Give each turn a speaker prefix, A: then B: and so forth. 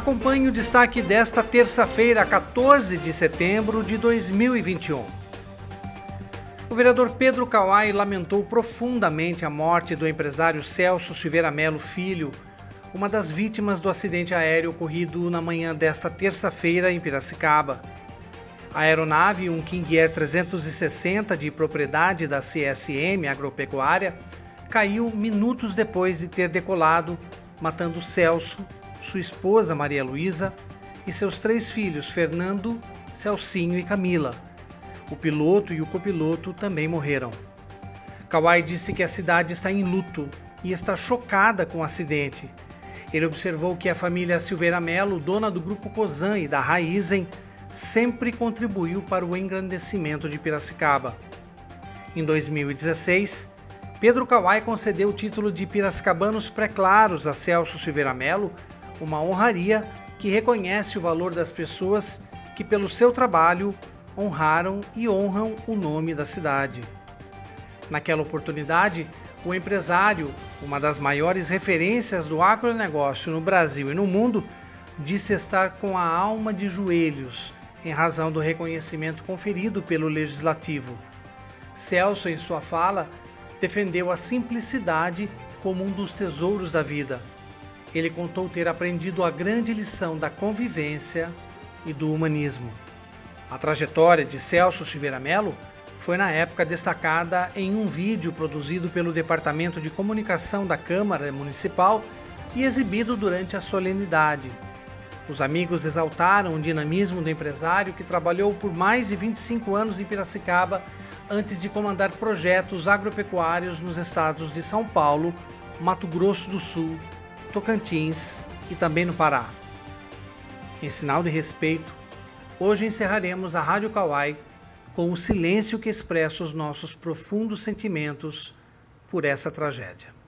A: Acompanhe o destaque desta terça-feira, 14 de setembro de 2021. O vereador Pedro Kawai lamentou profundamente a morte do empresário Celso Silveira Melo Filho, uma das vítimas do acidente aéreo ocorrido na manhã desta terça-feira em Piracicaba. A aeronave, um King Air 360 de propriedade da CSM Agropecuária, caiu minutos depois de ter decolado, matando Celso, sua esposa Maria Luísa e seus três filhos, Fernando, Celcinho e Camila. O piloto e o copiloto também morreram. Kawai disse que a cidade está em luto e está chocada com o acidente. Ele observou que a família Silveira Melo, dona do grupo Cozan e da Raizen, sempre contribuiu para o engrandecimento de Piracicaba. Em 2016, Pedro Kawai concedeu o título de Piracicabanos Pré-Claros a Celso Silveira Melo, uma honraria que reconhece o valor das pessoas que, pelo seu trabalho, honraram e honram o nome da cidade. Naquela oportunidade, o empresário, uma das maiores referências do agronegócio no Brasil e no mundo, disse estar com a alma de joelhos em razão do reconhecimento conferido pelo Legislativo. Celso, em sua fala, defendeu a simplicidade como um dos tesouros da vida. Ele contou ter aprendido a grande lição da convivência e do humanismo. A trajetória de Celso Silveira Melo foi na época destacada em um vídeo produzido pelo Departamento de Comunicação da Câmara Municipal e exibido durante a solenidade. Os amigos exaltaram o dinamismo do empresário que trabalhou por mais de 25 anos em Piracicaba antes de comandar projetos agropecuários nos estados de São Paulo, Mato Grosso do Sul, Tocantins e também no Pará. Em sinal de respeito, hoje encerraremos a Rádio Kawai com o silêncio que expressa os nossos profundos sentimentos por essa tragédia.